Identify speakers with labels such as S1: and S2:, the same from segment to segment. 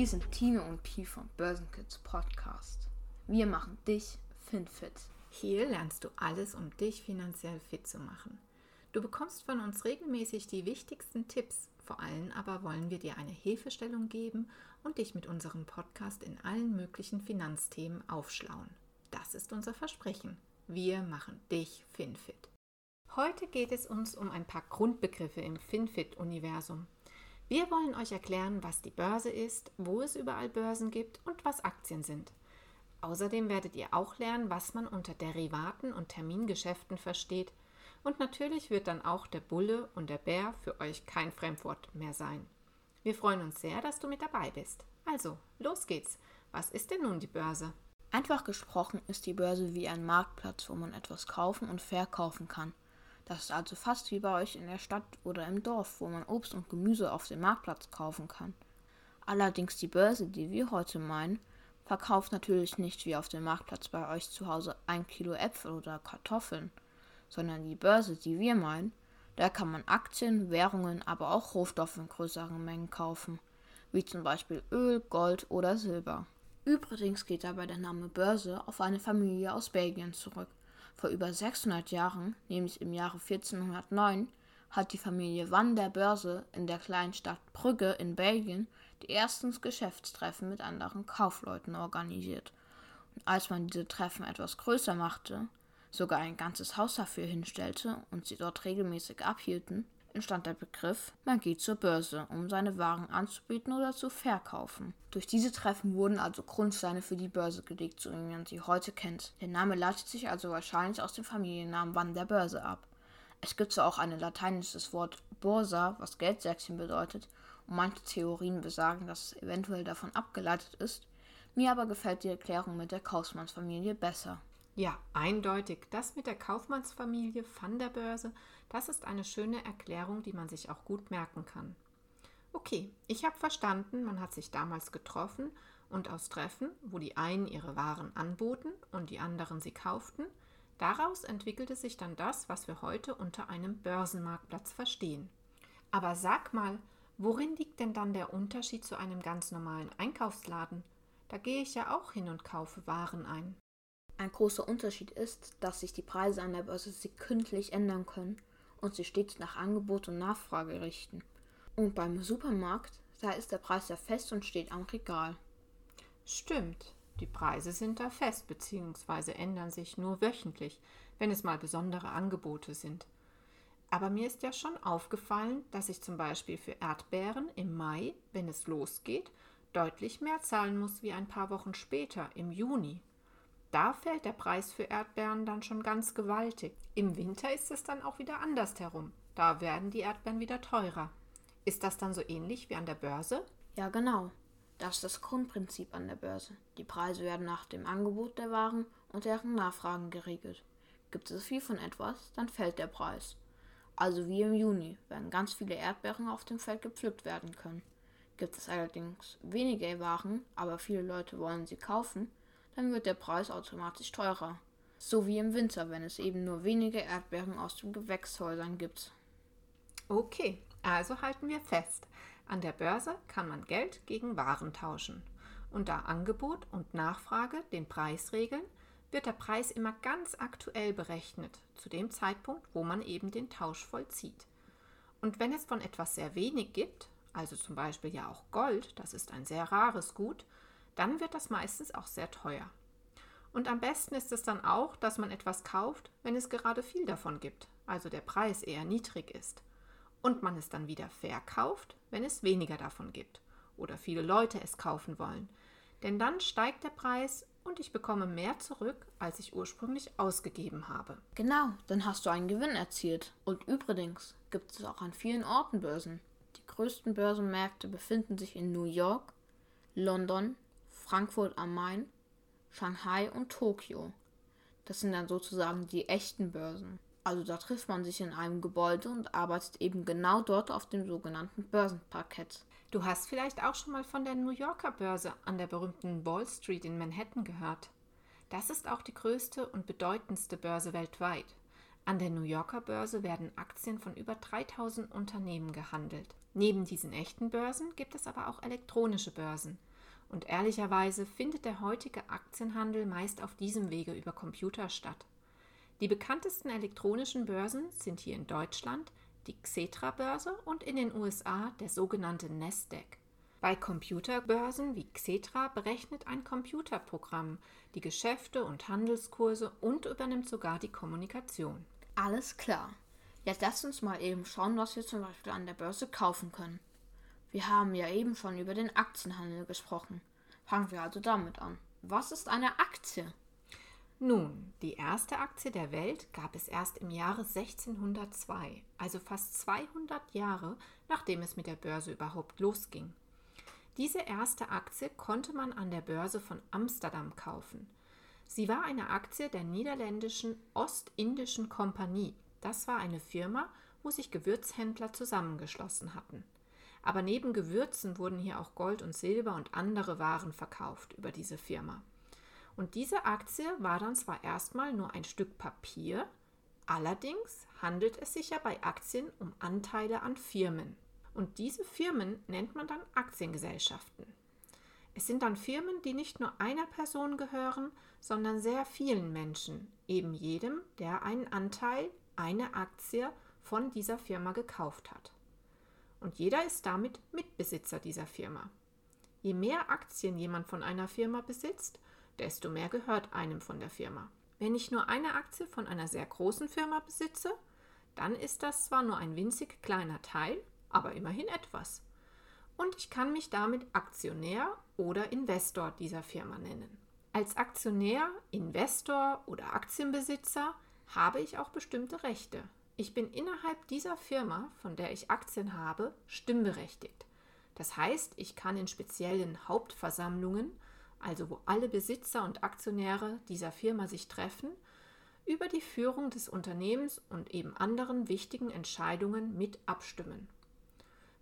S1: Hier sind Tino und Pi vom Börsenkids Podcast. Wir machen dich FinFit.
S2: Hier lernst du alles, um dich finanziell fit zu machen. Du bekommst von uns regelmäßig die wichtigsten Tipps. Vor allem aber wollen wir dir eine Hilfestellung geben und dich mit unserem Podcast in allen möglichen Finanzthemen aufschlauen. Das ist unser Versprechen. Wir machen dich FinFit. Heute geht es uns um ein paar Grundbegriffe im FinFit-Universum. Wir wollen euch erklären, was die Börse ist, wo es überall Börsen gibt und was Aktien sind. Außerdem werdet ihr auch lernen, was man unter Derivaten und Termingeschäften versteht. Und natürlich wird dann auch der Bulle und der Bär für euch kein Fremdwort mehr sein. Wir freuen uns sehr, dass du mit dabei bist. Also, los geht's. Was ist denn nun die Börse?
S1: Einfach gesprochen ist die Börse wie ein Marktplatz, wo man etwas kaufen und verkaufen kann. Das ist also fast wie bei euch in der Stadt oder im Dorf, wo man Obst und Gemüse auf dem Marktplatz kaufen kann. Allerdings die Börse, die wir heute meinen, verkauft natürlich nicht wie auf dem Marktplatz bei euch zu Hause ein Kilo Äpfel oder Kartoffeln, sondern die Börse, die wir meinen, da kann man Aktien, Währungen, aber auch Rohstoffe in größeren Mengen kaufen, wie zum Beispiel Öl, Gold oder Silber. Übrigens geht dabei der Name Börse auf eine Familie aus Belgien zurück, vor über 600 Jahren, nämlich im Jahre 1409, hat die Familie Van der Börse in der kleinen Stadt Brügge in Belgien die ersten Geschäftstreffen mit anderen Kaufleuten organisiert. Und als man diese Treffen etwas größer machte, sogar ein ganzes Haus dafür hinstellte und sie dort regelmäßig abhielten, entstand der Begriff, man geht zur Börse, um seine Waren anzubieten oder zu verkaufen. Durch diese Treffen wurden also Grundsteine für die Börse gelegt, so wie man sie heute kennt. Der Name leitet sich also wahrscheinlich aus dem Familiennamen Wann der Börse ab. Es gibt zwar auch ein lateinisches Wort Borsa, was Geldsäckchen bedeutet, und manche Theorien besagen, dass es eventuell davon abgeleitet ist, mir aber gefällt die Erklärung mit der Kaufmannsfamilie besser.
S2: Ja, eindeutig. Das mit der Kaufmannsfamilie van der Börse, das ist eine schöne Erklärung, die man sich auch gut merken kann. Okay, ich habe verstanden, man hat sich damals getroffen und aus Treffen, wo die einen ihre Waren anboten und die anderen sie kauften, daraus entwickelte sich dann das, was wir heute unter einem Börsenmarktplatz verstehen. Aber sag mal, worin liegt denn dann der Unterschied zu einem ganz normalen Einkaufsladen? Da gehe ich ja auch hin und kaufe Waren ein.
S1: Ein großer Unterschied ist, dass sich die Preise an der Börse sekündlich ändern können und sie stets nach Angebot und Nachfrage richten. Und beim Supermarkt, da ist der Preis ja fest und steht am Regal.
S2: Stimmt, die Preise sind da fest bzw. ändern sich nur wöchentlich, wenn es mal besondere Angebote sind. Aber mir ist ja schon aufgefallen, dass ich zum Beispiel für Erdbeeren im Mai, wenn es losgeht, deutlich mehr zahlen muss wie ein paar Wochen später, im Juni. Da fällt der Preis für Erdbeeren dann schon ganz gewaltig. Im Winter ist es dann auch wieder andersherum. Da werden die Erdbeeren wieder teurer. Ist das dann so ähnlich wie an der Börse?
S1: Ja, genau. Das ist das Grundprinzip an der Börse. Die Preise werden nach dem Angebot der Waren und deren Nachfragen geregelt. Gibt es viel von etwas, dann fällt der Preis. Also wie im Juni, wenn ganz viele Erdbeeren auf dem Feld gepflückt werden können. Gibt es allerdings weniger Waren, aber viele Leute wollen sie kaufen, dann wird der Preis automatisch teurer. So wie im Winter, wenn es eben nur wenige Erdbeeren aus den Gewächshäusern gibt.
S2: Okay, also halten wir fest. An der Börse kann man Geld gegen Waren tauschen. Und da Angebot und Nachfrage den Preis regeln, wird der Preis immer ganz aktuell berechnet, zu dem Zeitpunkt, wo man eben den Tausch vollzieht. Und wenn es von etwas sehr wenig gibt, also zum Beispiel ja auch Gold, das ist ein sehr rares Gut, dann wird das meistens auch sehr teuer. Und am besten ist es dann auch, dass man etwas kauft, wenn es gerade viel davon gibt, also der Preis eher niedrig ist. Und man es dann wieder verkauft, wenn es weniger davon gibt oder viele Leute es kaufen wollen. Denn dann steigt der Preis und ich bekomme mehr zurück, als ich ursprünglich ausgegeben habe.
S1: Genau, dann hast du einen Gewinn erzielt. Und übrigens gibt es auch an vielen Orten Börsen. Die größten Börsenmärkte befinden sich in New York, London, Frankfurt am Main, Shanghai und Tokio. Das sind dann sozusagen die echten Börsen. Also da trifft man sich in einem Gebäude und arbeitet eben genau dort auf dem sogenannten Börsenparkett.
S2: Du hast vielleicht auch schon mal von der New Yorker Börse an der berühmten Wall Street in Manhattan gehört. Das ist auch die größte und bedeutendste Börse weltweit. An der New Yorker Börse werden Aktien von über 3000 Unternehmen gehandelt. Neben diesen echten Börsen gibt es aber auch elektronische Börsen. Und ehrlicherweise findet der heutige Aktienhandel meist auf diesem Wege über Computer statt. Die bekanntesten elektronischen Börsen sind hier in Deutschland die Xetra-Börse und in den USA der sogenannte Nasdaq. Bei Computerbörsen wie Xetra berechnet ein Computerprogramm die Geschäfte und Handelskurse und übernimmt sogar die Kommunikation.
S1: Alles klar. Jetzt lasst uns mal eben schauen, was wir zum Beispiel an der Börse kaufen können. Wir haben ja eben schon über den Aktienhandel gesprochen. Fangen wir also damit an. Was ist eine Aktie?
S2: Nun, die erste Aktie der Welt gab es erst im Jahre 1602, also fast 200 Jahre nachdem es mit der Börse überhaupt losging. Diese erste Aktie konnte man an der Börse von Amsterdam kaufen. Sie war eine Aktie der niederländischen Ostindischen Kompanie. Das war eine Firma, wo sich Gewürzhändler zusammengeschlossen hatten. Aber neben Gewürzen wurden hier auch Gold und Silber und andere Waren verkauft über diese Firma. Und diese Aktie war dann zwar erstmal nur ein Stück Papier, allerdings handelt es sich ja bei Aktien um Anteile an Firmen. Und diese Firmen nennt man dann Aktiengesellschaften. Es sind dann Firmen, die nicht nur einer Person gehören, sondern sehr vielen Menschen, eben jedem, der einen Anteil, eine Aktie von dieser Firma gekauft hat. Und jeder ist damit Mitbesitzer dieser Firma. Je mehr Aktien jemand von einer Firma besitzt, desto mehr gehört einem von der Firma. Wenn ich nur eine Aktie von einer sehr großen Firma besitze, dann ist das zwar nur ein winzig kleiner Teil, aber immerhin etwas. Und ich kann mich damit Aktionär oder Investor dieser Firma nennen. Als Aktionär, Investor oder Aktienbesitzer habe ich auch bestimmte Rechte. Ich bin innerhalb dieser Firma, von der ich Aktien habe, stimmberechtigt. Das heißt, ich kann in speziellen Hauptversammlungen also wo alle Besitzer und Aktionäre dieser Firma sich treffen, über die Führung des Unternehmens und eben anderen wichtigen Entscheidungen mit abstimmen.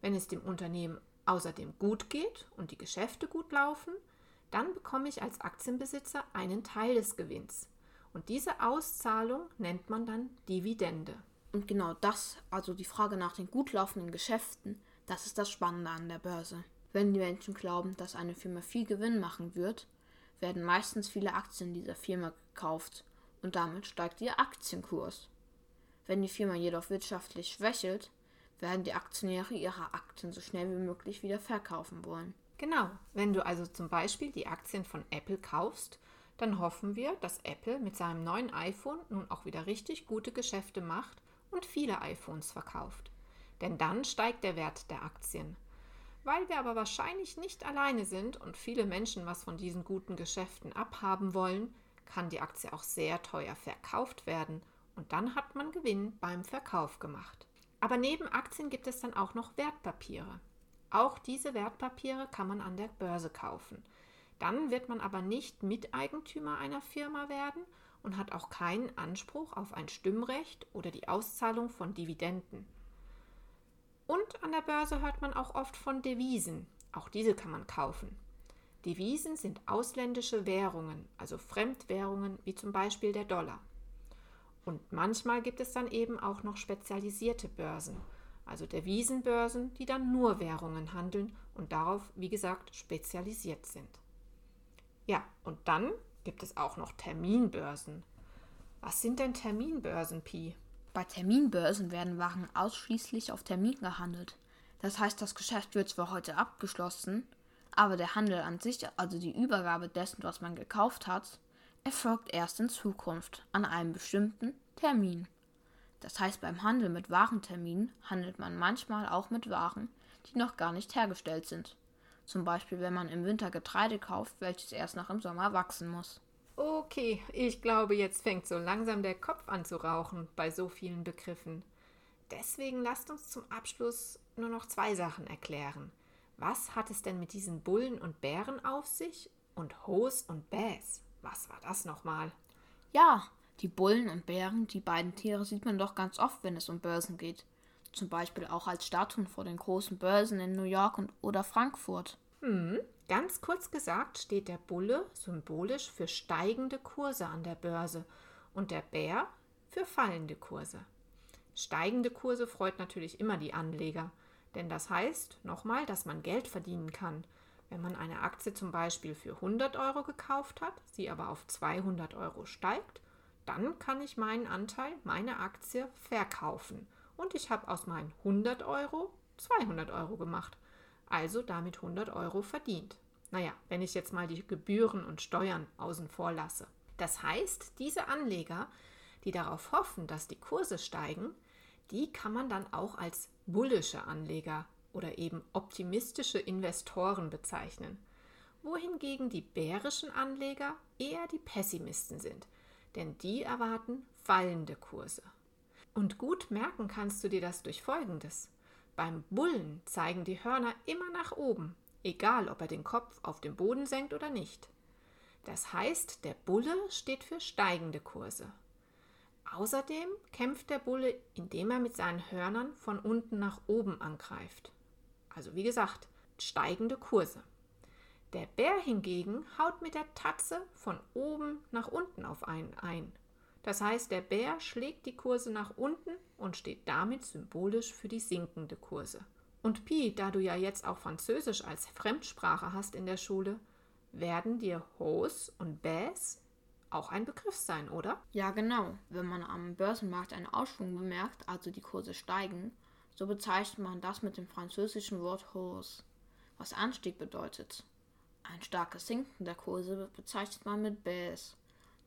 S2: Wenn es dem Unternehmen außerdem gut geht und die Geschäfte gut laufen, dann bekomme ich als Aktienbesitzer einen Teil des Gewinns. Und diese Auszahlung nennt man dann Dividende.
S1: Und genau das, also die Frage nach den gut laufenden Geschäften, das ist das Spannende an der Börse. Wenn die Menschen glauben, dass eine Firma viel Gewinn machen wird, werden meistens viele Aktien dieser Firma gekauft und damit steigt ihr Aktienkurs. Wenn die Firma jedoch wirtschaftlich schwächelt, werden die Aktionäre ihre Aktien so schnell wie möglich wieder verkaufen wollen.
S2: Genau, wenn du also zum Beispiel die Aktien von Apple kaufst, dann hoffen wir, dass Apple mit seinem neuen iPhone nun auch wieder richtig gute Geschäfte macht und viele iPhones verkauft. Denn dann steigt der Wert der Aktien. Weil wir aber wahrscheinlich nicht alleine sind und viele Menschen was von diesen guten Geschäften abhaben wollen, kann die Aktie auch sehr teuer verkauft werden und dann hat man Gewinn beim Verkauf gemacht. Aber neben Aktien gibt es dann auch noch Wertpapiere. Auch diese Wertpapiere kann man an der Börse kaufen. Dann wird man aber nicht Miteigentümer einer Firma werden und hat auch keinen Anspruch auf ein Stimmrecht oder die Auszahlung von Dividenden. Und an der Börse hört man auch oft von Devisen. Auch diese kann man kaufen. Devisen sind ausländische Währungen, also Fremdwährungen wie zum Beispiel der Dollar. Und manchmal gibt es dann eben auch noch spezialisierte Börsen, also Devisenbörsen, die dann nur Währungen handeln und darauf, wie gesagt, spezialisiert sind. Ja, und dann gibt es auch noch Terminbörsen. Was sind denn Terminbörsen, Pi?
S1: Bei Terminbörsen werden Waren ausschließlich auf Termin gehandelt. Das heißt, das Geschäft wird zwar heute abgeschlossen, aber der Handel an sich, also die Übergabe dessen, was man gekauft hat, erfolgt erst in Zukunft an einem bestimmten Termin. Das heißt, beim Handel mit Warenterminen handelt man manchmal auch mit Waren, die noch gar nicht hergestellt sind. Zum Beispiel, wenn man im Winter Getreide kauft, welches erst nach im Sommer wachsen muss.
S2: Okay, ich glaube, jetzt fängt so langsam der Kopf an zu rauchen bei so vielen Begriffen. Deswegen lasst uns zum Abschluss nur noch zwei Sachen erklären. Was hat es denn mit diesen Bullen und Bären auf sich? Und Hos und Bäs? Was war das nochmal?
S1: Ja, die Bullen und Bären, die beiden Tiere sieht man doch ganz oft, wenn es um Börsen geht. Zum Beispiel auch als Statuen vor den großen Börsen in New York und oder Frankfurt.
S2: Hm, Ganz kurz gesagt steht der Bulle symbolisch für steigende Kurse an der Börse und der Bär für fallende Kurse. Steigende Kurse freut natürlich immer die Anleger, denn das heißt nochmal, dass man Geld verdienen kann. Wenn man eine Aktie zum Beispiel für 100 Euro gekauft hat, sie aber auf 200 Euro steigt, dann kann ich meinen Anteil, meine Aktie verkaufen. Und ich habe aus meinen 100 Euro 200 Euro gemacht. Also damit 100 Euro verdient. Naja, wenn ich jetzt mal die Gebühren und Steuern außen vor lasse. Das heißt, diese Anleger, die darauf hoffen, dass die Kurse steigen, die kann man dann auch als bullische Anleger oder eben optimistische Investoren bezeichnen, wohingegen die bärischen Anleger eher die Pessimisten sind, denn die erwarten fallende Kurse. Und gut merken kannst du dir das durch Folgendes. Beim Bullen zeigen die Hörner immer nach oben, egal ob er den Kopf auf den Boden senkt oder nicht. Das heißt, der Bulle steht für steigende Kurse. Außerdem kämpft der Bulle, indem er mit seinen Hörnern von unten nach oben angreift. Also wie gesagt, steigende Kurse. Der Bär hingegen haut mit der Tatze von oben nach unten auf einen ein. Das heißt, der Bär schlägt die Kurse nach unten und steht damit symbolisch für die sinkende Kurse. Und Pi, da du ja jetzt auch Französisch als Fremdsprache hast in der Schule, werden dir Hos und Bäs auch ein Begriff sein, oder?
S1: Ja, genau. Wenn man am Börsenmarkt einen Ausschwung bemerkt, also die Kurse steigen, so bezeichnet man das mit dem französischen Wort hausse, was Anstieg bedeutet. Ein starkes Sinken der Kurse bezeichnet man mit baisse.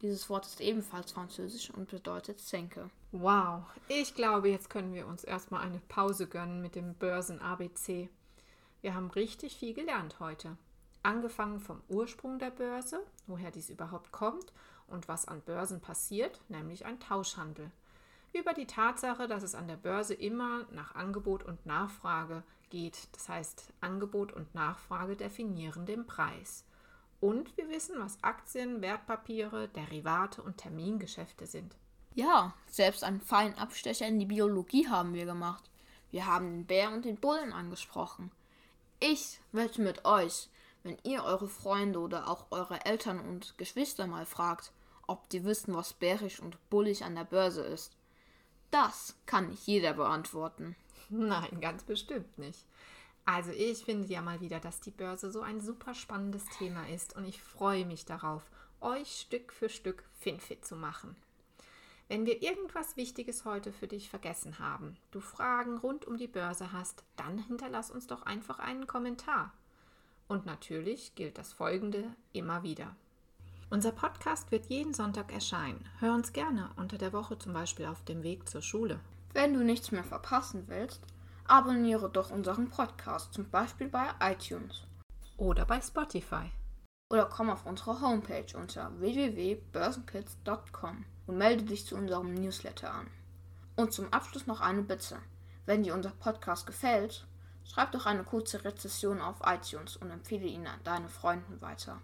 S1: Dieses Wort ist ebenfalls französisch und bedeutet Senke.
S2: Wow, ich glaube, jetzt können wir uns erstmal eine Pause gönnen mit dem Börsen-ABC. Wir haben richtig viel gelernt heute. Angefangen vom Ursprung der Börse, woher dies überhaupt kommt und was an Börsen passiert, nämlich ein Tauschhandel über die Tatsache, dass es an der Börse immer nach Angebot und Nachfrage geht. Das heißt, Angebot und Nachfrage definieren den Preis. Und wir wissen, was Aktien, Wertpapiere, Derivate und Termingeschäfte sind.
S1: Ja, selbst einen feinen Abstecher in die Biologie haben wir gemacht. Wir haben den Bär und den Bullen angesprochen. Ich wette mit euch, wenn ihr eure Freunde oder auch eure Eltern und Geschwister mal fragt, ob die wissen, was bärisch und bullig an der Börse ist, das kann nicht jeder beantworten.
S2: Nein, ganz bestimmt nicht. Also ich finde ja mal wieder, dass die Börse so ein super spannendes Thema ist und ich freue mich darauf, euch Stück für Stück finfit zu machen. Wenn wir irgendwas Wichtiges heute für dich vergessen haben, du Fragen rund um die Börse hast, dann hinterlass uns doch einfach einen Kommentar. Und natürlich gilt das Folgende immer wieder. Unser Podcast wird jeden Sonntag erscheinen. Hör uns gerne unter der Woche zum Beispiel auf dem Weg zur Schule.
S1: Wenn du nichts mehr verpassen willst, abonniere doch unseren Podcast, zum Beispiel bei iTunes.
S2: Oder bei Spotify.
S1: Oder komm auf unsere Homepage unter www.börsenkids.com und melde dich zu unserem Newsletter an. Und zum Abschluss noch eine Bitte. Wenn dir unser Podcast gefällt, schreib doch eine kurze Rezession auf iTunes und empfehle ihn an deine Freunden weiter.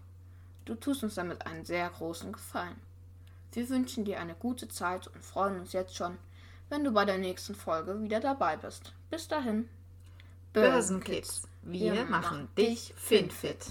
S1: Du tust uns damit einen sehr großen Gefallen. Wir wünschen dir eine gute Zeit und freuen uns jetzt schon, wenn du bei der nächsten Folge wieder dabei bist. Bis dahin.
S2: Börsenkids, wir, wir machen dich finfit.